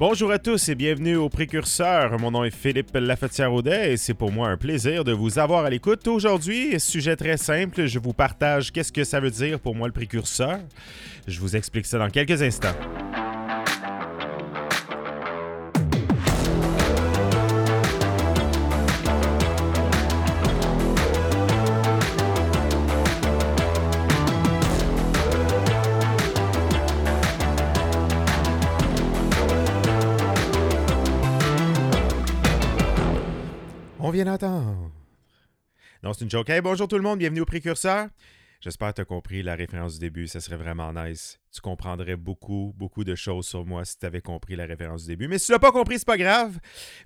Bonjour à tous et bienvenue au Précurseur. Mon nom est Philippe Lafetière-Audet et c'est pour moi un plaisir de vous avoir à l'écoute. Aujourd'hui, sujet très simple, je vous partage qu'est-ce que ça veut dire pour moi le précurseur. Je vous explique ça dans quelques instants. D'entendre. Non, c'est une joke. Bonjour tout le monde, bienvenue au Précurseur. J'espère que tu as compris la référence du début, ça serait vraiment nice. Tu comprendrais beaucoup, beaucoup de choses sur moi si tu avais compris la référence du début. Mais si tu l'as pas compris, c'est pas grave.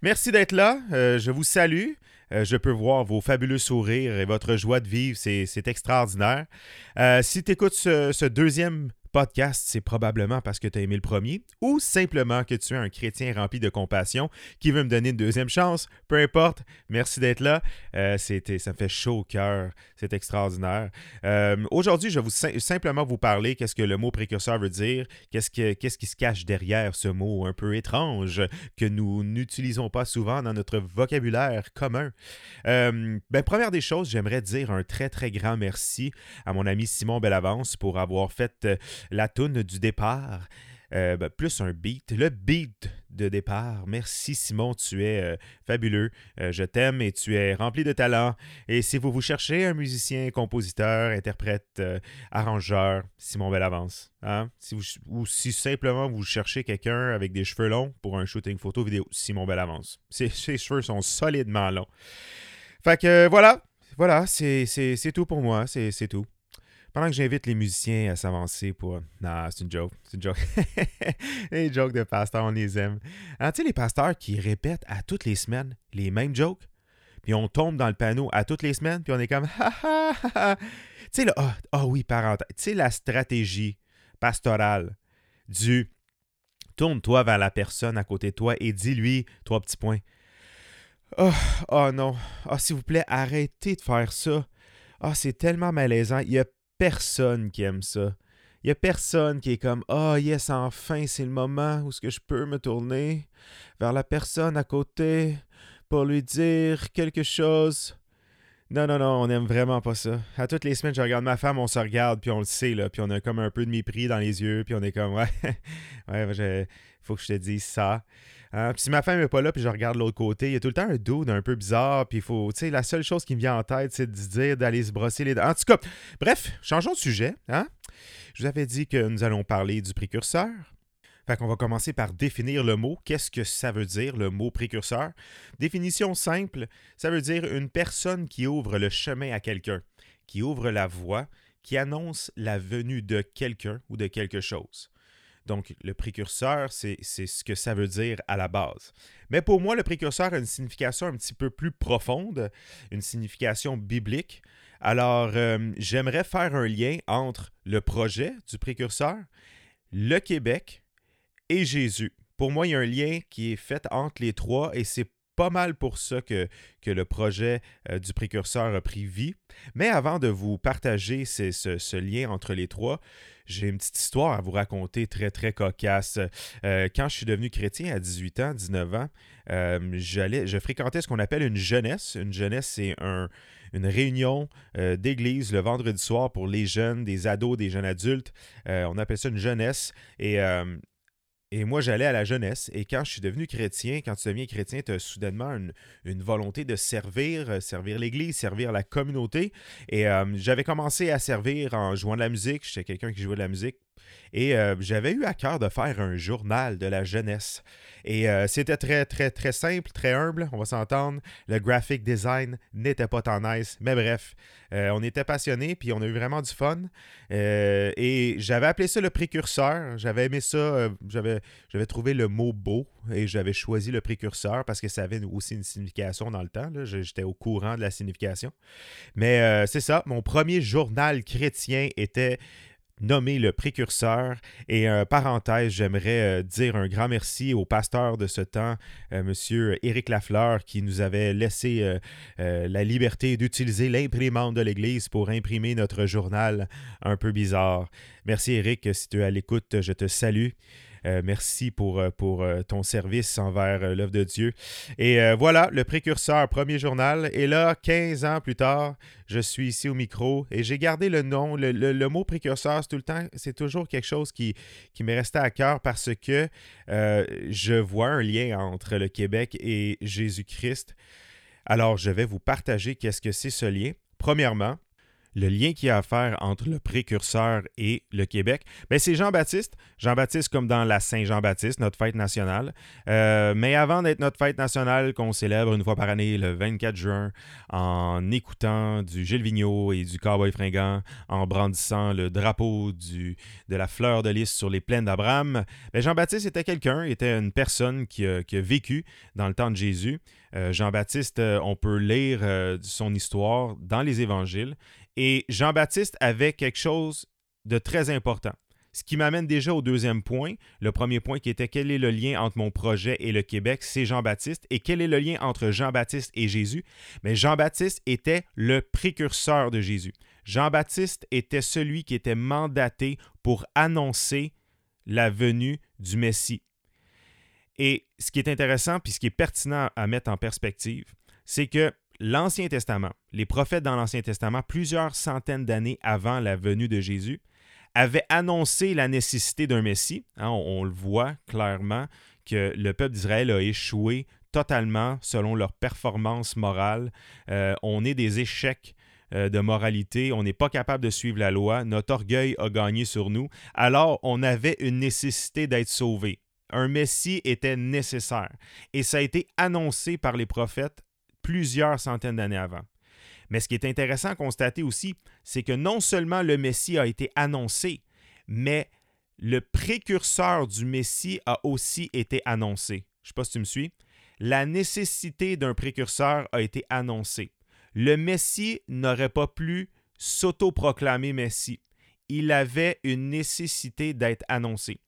Merci d'être là. Euh, je vous salue. Euh, je peux voir vos fabuleux sourires et votre joie de vivre. C'est extraordinaire. Euh, si tu écoutes ce deuxième podcast, c'est probablement parce que tu as aimé le premier ou simplement que tu es un chrétien rempli de compassion qui veut me donner une deuxième chance. Peu importe, merci d'être là. Euh, ça me fait chaud au cœur. C'est extraordinaire. Euh, aujourd'hui, je vais vous, simplement vous parler qu'est-ce que le mot précurseur veut dire, qu'est-ce, que, qui se cache derrière ce mot un peu étrange que nous n'utilisons pas souvent dans notre vocabulaire commun. Euh, ben, première des choses, j'aimerais dire un très très grand merci à mon ami Simon Bellavance pour avoir fait la toune du départ. Euh, ben, plus un beat. Le beat de départ. Merci Simon, tu es euh, fabuleux. Euh, je t'aime et tu es rempli de talent. Et si vous vous cherchez un musicien, compositeur, interprète, arrangeur, Simon Bellavance. Hein? Si ou si simplement vous cherchez quelqu'un avec des cheveux longs pour un shooting photo vidéo, Simon Bellavance. Ses, ses cheveux sont solidement longs. Fait que voilà, voilà, c'est tout pour moi, c'est tout. Pendant que j'invite les musiciens à s'avancer pour. Non, c'est une joke. C'est une joke. les jokes de pasteurs, on les aime. Alors, tu sais, les pasteurs qui répètent à toutes les semaines les mêmes jokes, puis on tombe dans le panneau à toutes les semaines, puis on est comme. tu sais, ah oh, oui, parenthèse. Tu sais, la stratégie pastorale du tourne-toi vers la personne à côté de toi et dis-lui trois petits points. Oh, non. Oh, s'il vous plaît, arrêtez de faire ça. oh, c'est tellement malaisant. Il y a personne qui aime ça. Il n'y a personne qui est comme Ah, oh, yes, enfin, c'est le moment où ce que je peux me tourner vers la personne à côté pour lui dire quelque chose. Non, non, non, on n'aime vraiment pas ça. À toutes les semaines, je regarde ma femme, on se regarde, puis on le sait, là, puis on a comme un peu de mépris dans les yeux, puis on est comme Ouais, ouais, faut que je te dise ça. Hein? Si ma femme n'est pas là, puis je regarde l'autre côté, il y a tout le temps un dude un peu bizarre, puis il faut, tu sais, la seule chose qui me vient en tête, c'est de dire d'aller se brosser les dents. En tout cas, bref, changeons de sujet. Hein? Je vous avais dit que nous allons parler du précurseur. Fait qu'on va commencer par définir le mot. Qu'est-ce que ça veut dire, le mot précurseur? Définition simple, ça veut dire une personne qui ouvre le chemin à quelqu'un, qui ouvre la voie, qui annonce la venue de quelqu'un ou de quelque chose. Donc, le précurseur, c'est ce que ça veut dire à la base. Mais pour moi, le précurseur a une signification un petit peu plus profonde, une signification biblique. Alors, euh, j'aimerais faire un lien entre le projet du précurseur, le Québec et Jésus. Pour moi, il y a un lien qui est fait entre les trois et c'est pas mal pour ça que, le projet euh, du précurseur a pris vie. Mais avant de vous partager ce, lien entre les trois, j'ai une petite histoire à vous raconter très, très cocasse. Euh, quand je suis devenu chrétien à 18 ans, 19 ans, euh, je fréquentais ce qu'on appelle une jeunesse. Une jeunesse, c'est un, une réunion d'église le vendredi soir pour les jeunes, des ados, des jeunes adultes. on appelle ça une jeunesse. Et et moi, j'allais à la jeunesse. Et quand je suis devenu chrétien, quand tu deviens chrétien, tu as soudainement une, volonté de servir, euh, servir l'Église, servir la communauté. Et euh, j'avais commencé à servir en jouant de la musique. J'étais quelqu'un qui jouait de la musique et euh, j'avais eu à cœur de faire un journal de la jeunesse. Et euh, c'était très, très, très simple, très humble, on va s'entendre. Le graphic design n'était pas tant nice. Mais bref, euh, on était passionnés, puis on a eu vraiment du fun. et j'avais appelé ça le précurseur. J'avais aimé ça. j'avais, j'avais trouvé le mot beau et j'avais choisi le précurseur parce que ça avait aussi une signification dans le temps. J'étais au courant de la signification. Mais c'est ça, mon premier journal chrétien était nommé le précurseur. Et euh, parenthèse, j'aimerais euh, dire un grand merci au pasteur de ce temps, euh, Monsieur Éric Lafleur, qui nous avait laissé la liberté d'utiliser l'imprimante de l'Église pour imprimer notre journal un peu bizarre. Merci Éric, si tu es à l'écoute, je te salue. Merci pour, pour ton service envers l'œuvre de Dieu. Et voilà, le précurseur, premier journal. Et là, 15 ans plus tard, je suis ici au micro et j'ai gardé le nom. Le, mot précurseur, tout le temps, c'est toujours quelque chose qui, qui m'est resté à cœur parce que je vois un lien entre le Québec et Jésus-Christ. Alors, je vais vous partager qu'est-ce que c'est ce lien. Premièrement, le lien qu'il y a à faire entre le précurseur et le Québec, ben c'est Jean-Baptiste. Jean-Baptiste comme dans la Saint-Jean-Baptiste, notre fête nationale. Euh, mais avant d'être notre fête nationale qu'on célèbre une fois par année le 24 juin en écoutant du Gilles Vigneault et du Cowboy fringant, en brandissant le drapeau de la fleur de lys sur les plaines d'Abraham, ben Jean-Baptiste était quelqu'un, était une personne qui a, vécu dans le temps de Jésus. Euh, Jean-Baptiste, euh, on peut lire son histoire dans les évangiles et Jean-Baptiste avait quelque chose de très important. Ce qui m'amène déjà au deuxième point. Le premier point qui était quel est le lien entre mon projet et le Québec, c'est Jean-Baptiste. Et quel est le lien entre Jean-Baptiste et Jésus? Mais Jean-Baptiste était le précurseur de Jésus. Jean-Baptiste était celui qui était mandaté pour annoncer la venue du Messie. Et ce qui est intéressant, puis ce qui est pertinent à mettre en perspective, c'est que l'Ancien Testament, les prophètes dans l'Ancien Testament, plusieurs centaines d'années avant la venue de Jésus, avaient annoncé la nécessité d'un Messie. Hein, on, le voit clairement que le peuple d'Israël a échoué totalement selon leur performance morale. Euh, on est des échecs euh, de moralité, on n'est pas capable de suivre la loi, notre orgueil a gagné sur nous, alors on avait une nécessité d'être sauvé. Un Messie était nécessaire. Et ça a été annoncé par les prophètes plusieurs centaines d'années avant. Mais ce qui est intéressant à constater aussi, c'est que non seulement le Messie a été annoncé, mais le précurseur du Messie a aussi été annoncé. Je ne sais pas si tu me suis. La nécessité d'un précurseur a été annoncée. Le Messie n'aurait pas pu s'autoproclamer Messie. Il avait une nécessité d'être annoncé.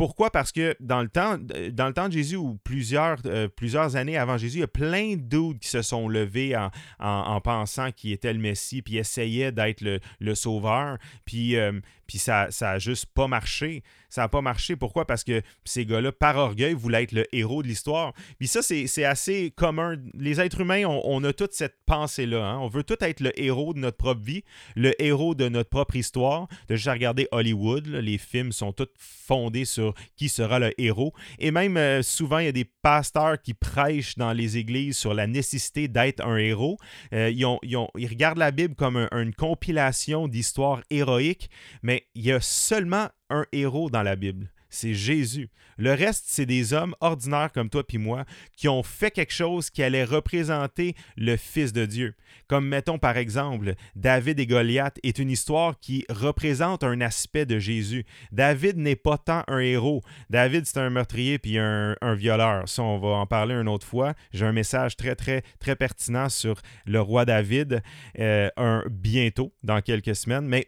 Pourquoi? Parce que dans le temps, dans le temps de Jésus, ou plusieurs, euh, plusieurs années avant Jésus, il y a plein de doutes qui se sont levés en, pensant qu'il était le Messie, puis essayaient d'être le, sauveur. Puis, euh, puis ça n'a juste pas marché. Ça n'a pas marché. Pourquoi? Parce que ces gars-là, par orgueil, voulaient être le héros de l'histoire. Puis ça, c'est assez commun. Les êtres humains, on, a toute cette pensée-là. Hein. On veut tout être le héros de notre propre vie, le héros de notre propre histoire. De juste regarder Hollywood, les films sont tous fondés sur qui sera le héros. Et même euh, souvent, il y a des pasteurs qui prêchent dans les églises sur la nécessité d'être un héros. Euh, ils, regardent la Bible comme une compilation d'histoires héroïques, mais il y a seulement un héros dans la Bible. C'est Jésus. Le reste, c'est des hommes ordinaires comme toi et moi qui ont fait quelque chose qui allait représenter le Fils de Dieu. Comme mettons par exemple, David et Goliath est une histoire qui représente un aspect de Jésus. David n'est pas tant un héros. David, c'est un meurtrier puis un, violeur. Ça, on va en parler une autre fois. J'ai un message très, très, très pertinent sur le roi David euh, bientôt, dans quelques semaines. Mais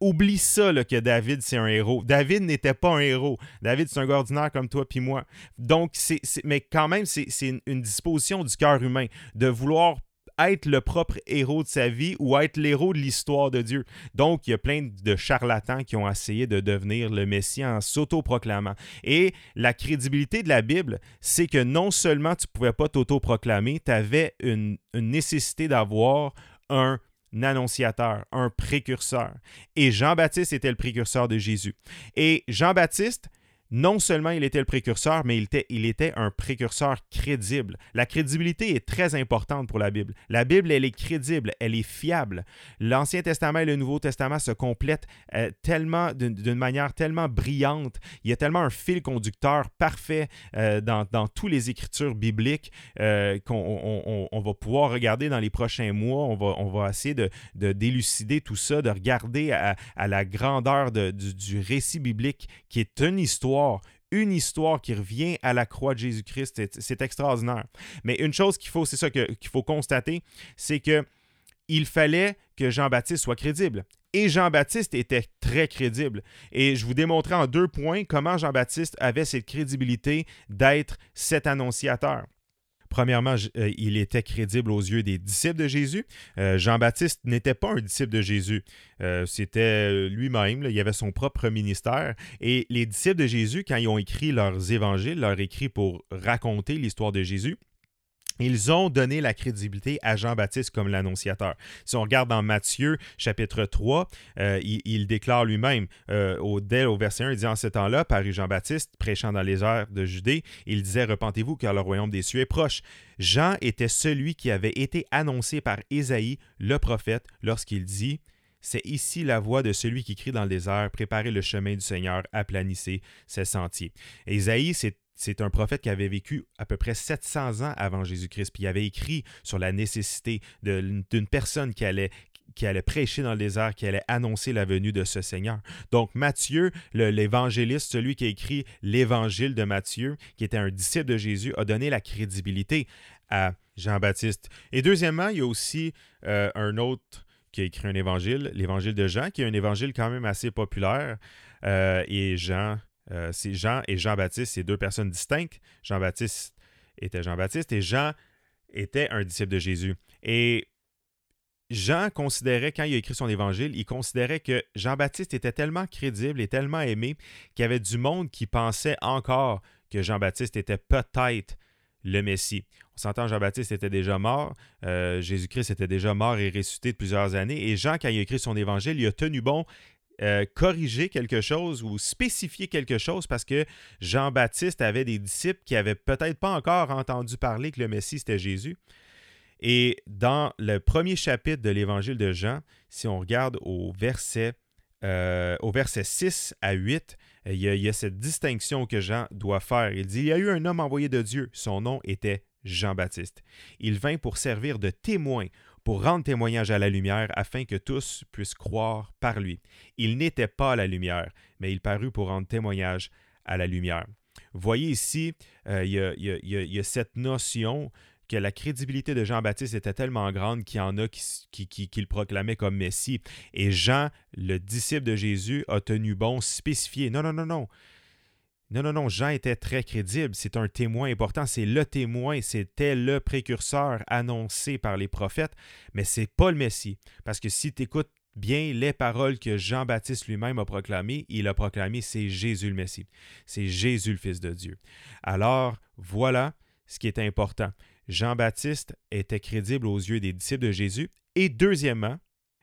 oublie ça que David, c'est un héros. David n'était pas un héros. David, c'est un gars ordinaire comme toi puis moi. Donc, c'est, mais quand même, c'est, une disposition du cœur humain de vouloir être le propre héros de sa vie ou être l'héros de l'histoire de Dieu. Donc, il y a plein de charlatans qui ont essayé de devenir le Messie en s'autoproclamant. Et la crédibilité de la Bible, c'est que non seulement tu ne pouvais pas t'autoproclamer, tu avais une nécessité d'avoir un annonciateur, un précurseur. Et Jean-Baptiste était le précurseur de Jésus. Et Jean-Baptiste, non seulement il était le précurseur, mais il était, un précurseur crédible. La crédibilité est très importante pour la Bible. La Bible, elle est crédible, elle est fiable. L'Ancien Testament et le Nouveau Testament se complètent euh, tellement, d'une manière tellement brillante. Il y a tellement un fil conducteur parfait euh, dans, dans toutes les écritures bibliques euh, qu'on on, va pouvoir regarder dans les prochains mois. On va, essayer de, de délucider tout ça, de regarder à, la grandeur de, du, du récit biblique qui est une histoire une histoire qui revient à la croix de Jésus-Christ. C'est extraordinaire. Mais une chose qu'il faut, c'est ça qu'il faut constater, c'est que il fallait que Jean-Baptiste soit crédible. Et Jean-Baptiste était très crédible. Et je vous démontrais en deux points comment Jean-Baptiste avait cette crédibilité d'être cet annonciateur. Premièrement, il était crédible aux yeux des disciples de Jésus. Jean-Baptiste n'était pas un disciple de Jésus. C'était lui-même, il avait son propre ministère. Et les disciples de Jésus, quand ils ont écrit leurs évangiles, leur écrit pour raconter l'histoire de Jésus, ils ont donné la crédibilité à Jean-Baptiste comme l'annonciateur. Si on regarde dans Matthieu chapitre 3, euh, il, déclare lui-même, euh, au, dès au verset 1, il dit En ce temps-là, parut Jean-Baptiste, prêchant dans les airs de Judée, il disait Repentez-vous, car le royaume des cieux est proche. Jean était celui qui avait été annoncé par Ésaïe, le prophète, lorsqu'il dit c'est ici la voix de celui qui crie dans le désert, préparez le chemin du Seigneur, aplanissez ses sentiers. Ésaïe, c'est c'est un prophète qui avait vécu à peu près 700 ans avant Jésus-Christ, puis il avait écrit sur la nécessité d'une personne qui allait, prêcher dans le désert, qui allait annoncer la venue de ce Seigneur. Donc Matthieu, l'évangéliste, celui qui a écrit l'évangile de Matthieu, qui était un disciple de Jésus, a donné la crédibilité à Jean-Baptiste. Et deuxièmement, il y a aussi euh, un autre qui a écrit un évangile, l'évangile de Jean, qui est un évangile quand même assez populaire. Euh, et Jean euh, c'est Jean et Jean-Baptiste, c'est deux personnes distinctes. Jean-Baptiste était Jean-Baptiste et Jean était un disciple de Jésus. Et Jean considérait, quand il a écrit son évangile, il considérait que Jean-Baptiste était tellement crédible et tellement aimé qu'il y avait du monde qui pensait encore que Jean-Baptiste était peut-être le Messie. On s'entend, Jean-Baptiste était déjà mort, euh, Jésus-Christ était déjà mort et ressuscité de plusieurs années, et Jean, quand il a écrit son évangile, il a tenu bon euh, corriger quelque chose ou spécifier quelque chose parce que Jean-Baptiste avait des disciples qui n'avaient peut-être pas encore entendu parler que le Messie c'était Jésus. Et dans le premier chapitre de l'évangile de Jean, si on regarde au verset, euh, au verset 6 à 8, il y, a, il y, a, cette distinction que Jean doit faire. Il dit, il y a eu un homme envoyé de Dieu, son nom était Jean-Baptiste. Il vint pour servir de témoin pour rendre témoignage à la lumière afin que tous puissent croire par lui. Il n'était pas la lumière, mais il parut pour rendre témoignage à la lumière. Voyez ici, il y, a cette notion que la crédibilité de Jean-Baptiste était tellement grande qu'il y en a qui, qui, comme Messie. Et Jean, le disciple de Jésus, a tenu bon spécifier. Non, non, non, non. Non, non, non, Jean était très crédible. C'est un témoin important. C'est le témoin. C'était le précurseur annoncé par les prophètes. Mais c'est pas le Messie. Parce que si tu écoutes bien les paroles que Jean-Baptiste lui-même a proclamées, il a proclamé c'est Jésus le Messie. C'est Jésus le Fils de Dieu. Alors, voilà ce qui est important. Jean-Baptiste était crédible aux yeux des disciples de Jésus. Et deuxièmement,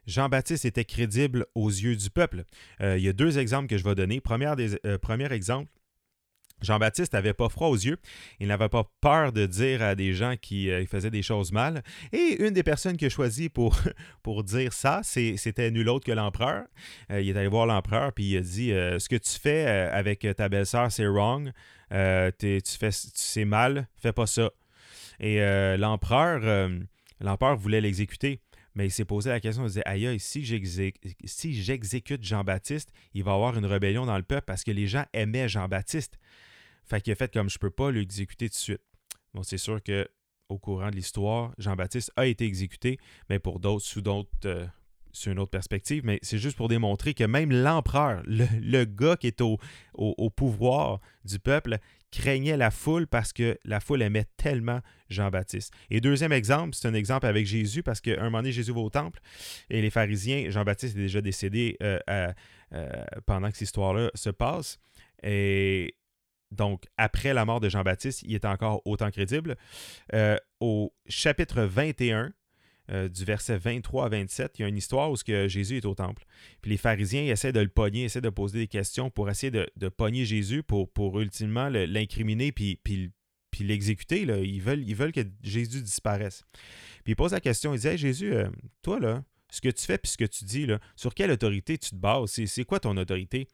Jean-Baptiste était crédible aux yeux du peuple. Euh, il y a deux exemples que je vais donner. Euh, premier exemple, Jean-Baptiste n'avait pas froid aux yeux. Il n'avait pas peur de dire à des gens qui euh, faisaient des choses mal. Et une des personnes qu'il a choisi pour, dire ça, c'était nul autre que l'empereur. Euh, il est allé voir l'empereur puis il a dit euh, Ce que tu fais avec ta belle-sœur, c'est wrong. tu fais c'est mal, fais pas ça. Et l'empereur, l'empereur voulait l'exécuter. Mais il s'est posé la question, il disait, aïe, si j'exécute Jean-Baptiste, il va y avoir une rébellion dans le peuple parce que les gens aimaient Jean-Baptiste. Fait qu'il a fait comme je peux pas l'exécuter tout de suite. Bon, c'est sûr que au courant de l'histoire, Jean-Baptiste a été exécuté, mais pour d'autres, sous d'autres. Euh, une autre perspective, mais c'est juste pour démontrer que même l'empereur, le, gars qui est au, pouvoir du peuple, craignait la foule parce que la foule aimait tellement Jean-Baptiste. Et deuxième exemple, c'est un exemple avec Jésus parce qu'un moment donné, Jésus va au temple et les pharisiens, Jean-Baptiste est déjà décédé euh, euh, pendant que cette histoire-là se passe. Et donc après la mort de Jean-Baptiste, il est encore autant crédible. Euh, au chapitre 21, euh, du verset 23 à 27, il y a une histoire où Jésus est au temple. Puis les pharisiens essaient de le pogner, essaient de poser des questions pour essayer de, de pogner Jésus pour, pour ultimement l'incriminer puis, puis, puis l'exécuter. Ils veulent, que Jésus disparaisse. Puis ils posent la question, ils disent Jésus, euh, toi, là, ce que tu fais puis ce que tu dis, sur quelle autorité tu te bases? C'est quoi ton autorité?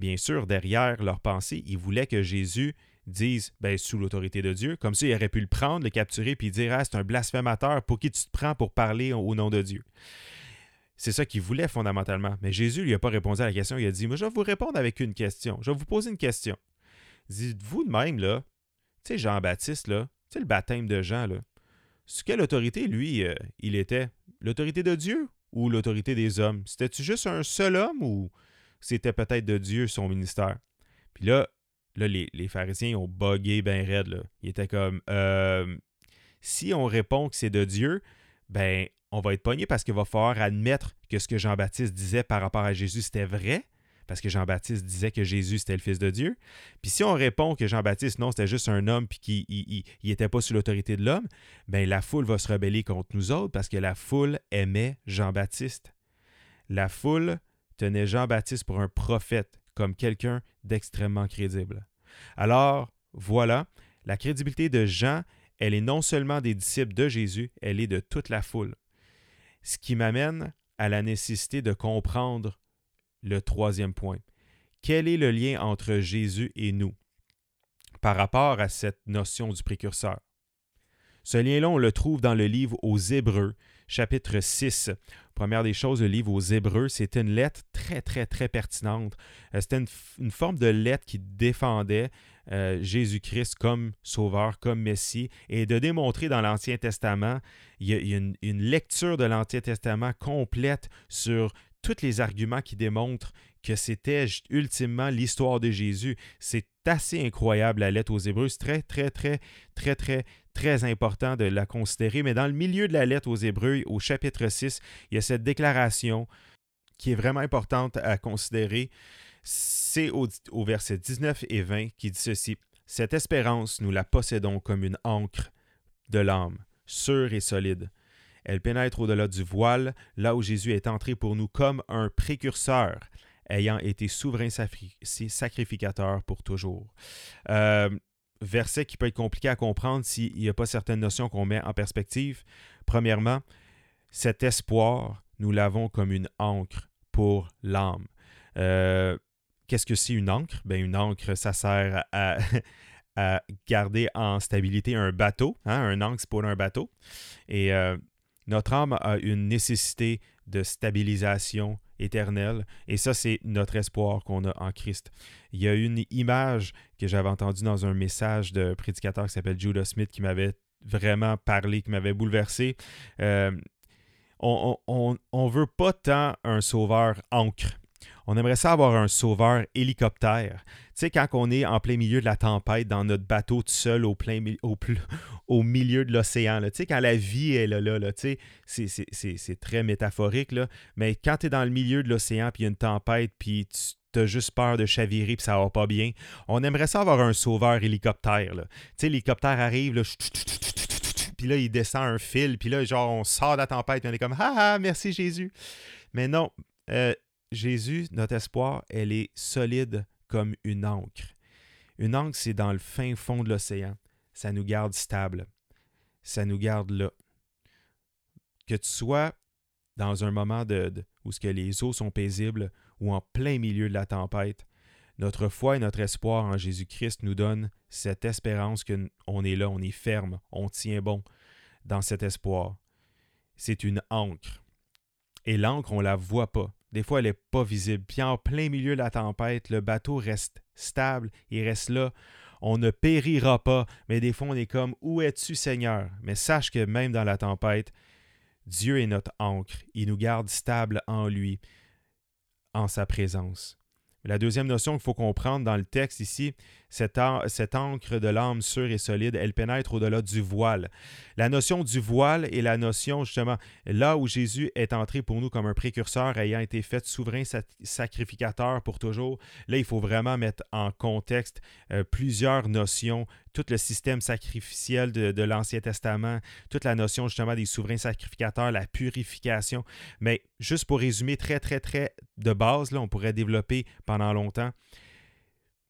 Bien sûr, derrière leur pensée, ils voulaient que Jésus dise ben, sous l'autorité de Dieu. Comme ça, il aurait pu le prendre, le capturer, puis dire Ah, c'est un blasphémateur, pour qui tu te prends pour parler au nom de Dieu? C'est ça qu'il voulait fondamentalement. Mais Jésus lui a pas répondu à la question. Il a dit Moi, je vais vous répondre avec une question. Je vais vous poser une question. Dites-vous de même, là, tu sais, Jean-Baptiste, là, tu le baptême de Jean, là, sous quelle autorité, lui, euh, il était? L'autorité de Dieu ou l'autorité des hommes? C'était-tu juste un seul homme ou c'était peut-être de Dieu son ministère. Puis là, là les, pharisiens ont bugué bien raide. Là. Ils étaient comme euh, Si on répond que c'est de Dieu, ben on va être pogné parce qu'il va falloir admettre que ce que Jean-Baptiste disait par rapport à Jésus, c'était vrai, parce que Jean-Baptiste disait que Jésus, c'était le Fils de Dieu. Puis si on répond que Jean-Baptiste, non, c'était juste un homme, puis qu'il n'était pas sous l'autorité de l'homme, ben la foule va se rebeller contre nous autres parce que la foule aimait Jean-Baptiste. La foule tenait Jean-Baptiste pour un prophète, comme quelqu'un d'extrêmement crédible. Alors, voilà, la crédibilité de Jean, elle est non seulement des disciples de Jésus, elle est de toute la foule. Ce qui m'amène à la nécessité de comprendre le troisième point. Quel est le lien entre Jésus et nous par rapport à cette notion du précurseur? Ce lien-là, on le trouve dans le livre aux Hébreux, chapitre 6. Première des choses, le livre aux Hébreux, c'était une lettre très, très, très pertinente. Euh, c'était une, forme de lettre qui défendait euh, Jésus-Christ comme sauveur, comme Messie, et de démontrer dans l'Ancien Testament, il y a, une, une, lecture de l'Ancien Testament complète sur tous les arguments qui démontrent que c'était ultimement l'histoire de Jésus. C'est assez incroyable la lettre aux Hébreux. C'est très, très, très, très, très, très important de la considérer. Mais dans le milieu de la lettre aux Hébreux, au chapitre 6, il y a cette déclaration qui est vraiment importante à considérer. C'est au, au verset 19 et 20 qui dit ceci. Cette espérance, nous la possédons comme une encre de l'âme, sûre et solide elle pénètre au-delà du voile, là où Jésus est entré pour nous comme un précurseur, ayant été souverain sacrificateur pour toujours. Euh, verset qui peut être compliqué à comprendre s'il n'y a pas certaines notions qu'on met en perspective. Premièrement, cet espoir, nous l'avons comme une encre pour l'âme. Euh, qu'est-ce que c'est une encre? Ben, une encre, ça sert à, garder en stabilité un bateau. Hein? Un encre, c'est pour un bateau. Et euh, notre âme a une nécessité de stabilisation éternelle. Et ça, c'est notre espoir qu'on a en Christ. Il y a une image que j'avais entendue dans un message de prédicateur qui s'appelle Judah Smith qui m'avait vraiment parlé, qui m'avait bouleversé. Euh, on ne veut pas tant un sauveur ancre. On aimerait ça avoir un sauveur hélicoptère. Tu sais, quand on est en plein milieu de la tempête, dans notre bateau tout seul au, plein, au, milieu de l'océan, tu sais, quand la vie est là, là, tu sais, c'est très métaphorique, là, mais quand tu es dans le milieu de l'océan, puis il y a une tempête, puis tu as juste peur de chavirer puis ça va pas bien. On aimerait ça avoir un sauveur hélicoptère. Tu sais, l'hélicoptère arrive, là, puis là, il descend un fil, puis là, genre, on sort de la tempête, puis on est comme Ah, ah merci Jésus. Mais non, euh, Jésus, notre espoir, elle est solide comme une encre. Une encre, c'est dans le fin fond de l'océan. Ça nous garde stable. Ça nous garde là. Que tu sois dans un moment de, où ce que les eaux sont paisibles ou en plein milieu de la tempête, notre foi et notre espoir en Jésus-Christ nous donnent cette espérance qu'on est là, on est ferme, on tient bon dans cet espoir. C'est une encre. Et l'encre, on ne la voit pas. Des fois, elle n'est pas visible. Puis en plein milieu de la tempête, le bateau reste stable, il reste là. On ne périra pas, mais des fois, on est comme Où es-tu, Seigneur? Mais sache que même dans la tempête, Dieu est notre ancre. Il nous garde stable en lui, en sa présence. La deuxième notion qu'il faut comprendre dans le texte ici, cette, encre de l'âme sûre et solide, elle pénètre au-delà du voile. La notion du voile est la notion justement là où Jésus est entré pour nous comme un précurseur ayant été fait souverain sacrificateur pour toujours. Là, il faut vraiment mettre en contexte euh, plusieurs notions tout le système sacrificiel de, l'Ancien Testament, toute la notion justement des souverains sacrificateurs, la purification. Mais juste pour résumer très, très, très de base, là, on pourrait développer pendant longtemps.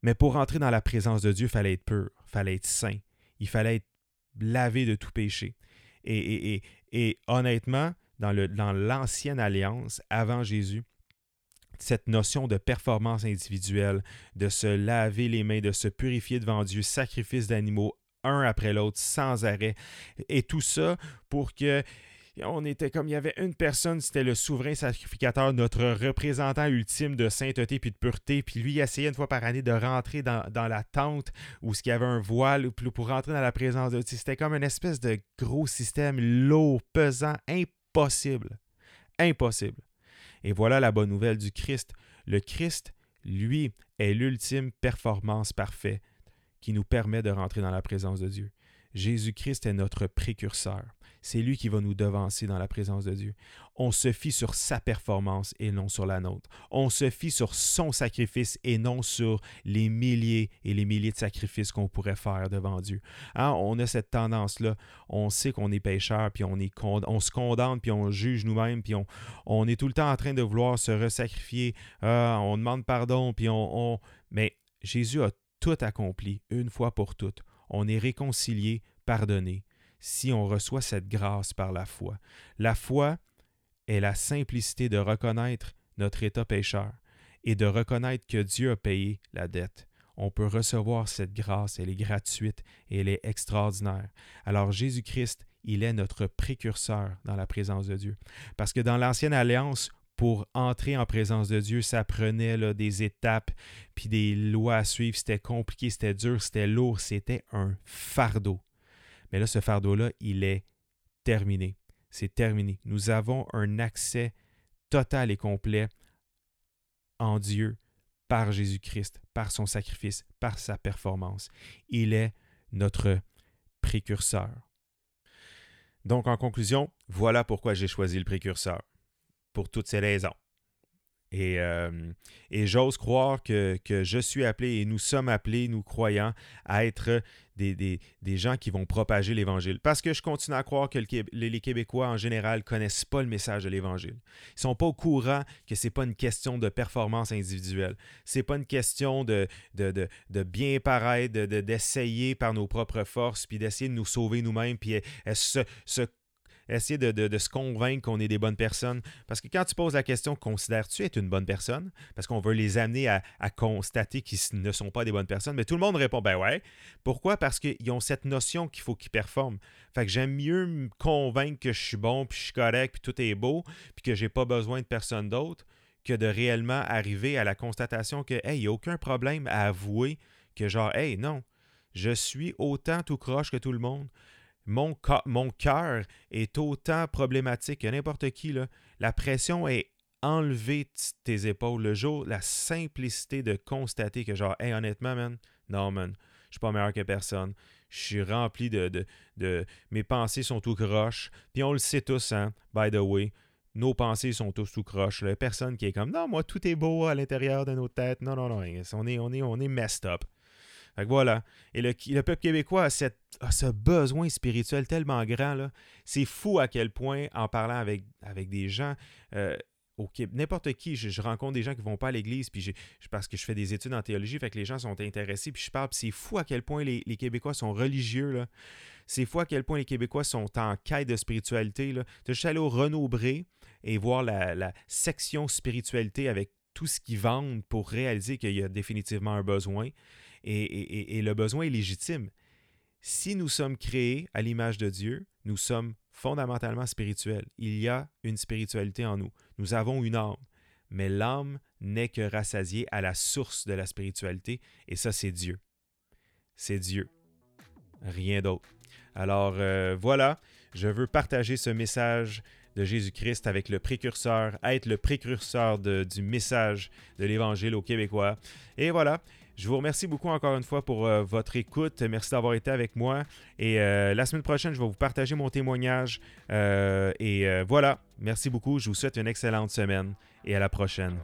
Mais pour entrer dans la présence de Dieu, il fallait être pur, il fallait être saint, il fallait être lavé de tout péché. Et, honnêtement, dans l'ancienne alliance, avant Jésus, cette notion de performance individuelle, de se laver les mains, de se purifier devant Dieu, sacrifice d'animaux un après l'autre sans arrêt. Et tout ça pour que on était comme il y avait une personne, c'était le souverain sacrificateur, notre représentant ultime de sainteté puis de pureté. Puis lui, il essayait une fois par année de rentrer dans, la tente où ce qu'il y avait un voile pour rentrer dans la présence de Dieu. C'était comme une espèce de gros système lourd, pesant, impossible. Impossible. Et voilà la bonne nouvelle du Christ. Le Christ, lui, est l'ultime performance parfaite qui nous permet de rentrer dans la présence de Dieu. Jésus-Christ est notre précurseur. C'est lui qui va nous devancer dans la présence de Dieu. On se fie sur sa performance et non sur la nôtre. On se fie sur son sacrifice et non sur les milliers et les milliers de sacrifices qu'on pourrait faire devant Dieu. Hein, on a cette tendance-là. On sait qu'on est pécheur, puis on, est on se condamne, puis on juge nous-mêmes, puis on, est tout le temps en train de vouloir se resacrifier. Ah, on demande pardon, puis on... Mais Jésus a tout accompli une fois pour toutes. On est réconcilié, pardonné si on reçoit cette grâce par la foi. La foi est la simplicité de reconnaître notre état pécheur et de reconnaître que Dieu a payé la dette. On peut recevoir cette grâce, elle est gratuite et elle est extraordinaire. Alors Jésus-Christ, il est notre précurseur dans la présence de Dieu. Parce que dans l'Ancienne Alliance, pour entrer en présence de Dieu, ça prenait des étapes, puis des lois à suivre, c'était compliqué, c'était dur, c'était lourd, c'était un fardeau. Mais là, ce fardeau-là, il est terminé. C'est terminé. Nous avons un accès total et complet en Dieu par Jésus-Christ, par son sacrifice, par sa performance. Il est notre précurseur. Donc, en conclusion, voilà pourquoi j'ai choisi le précurseur. Pour toutes ces raisons. Et, euh, et j'ose croire que, que, je suis appelé et nous sommes appelés, nous croyants, à être des, des, des gens qui vont propager l'Évangile. Parce que je continue à croire que les Québécois en général connaissent pas le message de l'Évangile. Ils ne sont pas au courant que ce n'est pas une question de performance individuelle. Ce n'est pas une question de, de, de, de bien paraître, d'essayer par nos propres forces, puis d'essayer de nous sauver nous-mêmes, puis se, se essayer de, se convaincre qu'on est des bonnes personnes. Parce que quand tu poses la question, considères-tu être une bonne personne? Parce qu'on veut les amener à, constater qu'ils ne sont pas des bonnes personnes. Mais tout le monde répond, ben ouais. Pourquoi? Parce qu'ils ont cette notion qu'il faut qu'ils performent. Fait que j'aime mieux me convaincre que je suis bon, puis je suis correct, puis tout est beau, puis que j'ai pas besoin de personne d'autre, que de réellement arriver à la constatation que, hey, il n'y a aucun problème à avouer que genre, hey, non, je suis autant tout croche que tout le monde mon, mon cœur est autant problématique que n'importe qui. La pression est enlevée de tes épaules le jour, la simplicité de constater que genre, hey, honnêtement, man, non, man, je suis pas meilleur que personne. Je suis rempli de, Mes pensées sont tout croches. Puis on le sait tous, hein, by the way. Nos pensées sont tous tout croches. a Personne qui est comme Non, moi, tout est beau à l'intérieur de nos têtes. Non, non, non. On est, on est, on est messed up voilà. Et le, peuple québécois a, cette, ce besoin spirituel tellement grand. C'est fou à quel point, en parlant avec, des gens, euh, n'importe qui, je, rencontre des gens qui vont pas à l'église, puis je, parce que je fais des études en théologie, fait que les gens sont intéressés, puis je parle, c'est fou à quel point les, Québécois sont religieux, C'est fou à quel point les Québécois sont en quête de spiritualité, là. Tu juste aller au Renaud Bré et voir la, la section spiritualité avec tout ce qu'ils vendent pour réaliser qu'il y a définitivement un besoin et, le besoin est légitime. Si nous sommes créés à l'image de Dieu, nous sommes fondamentalement spirituels. Il y a une spiritualité en nous. Nous avons une âme. Mais l'âme n'est que rassasiée à la source de la spiritualité, et ça, c'est Dieu. C'est Dieu. Rien d'autre. Alors euh, voilà, je veux partager ce message de Jésus-Christ avec le précurseur, être le précurseur du message de l'Évangile aux Québécois. Et voilà, je vous remercie beaucoup encore une fois pour euh, votre écoute. Merci d'avoir été avec moi. Et euh, la semaine prochaine, je vais vous partager mon témoignage. Euh, et voilà, merci beaucoup. Je vous souhaite une excellente semaine et à la prochaine.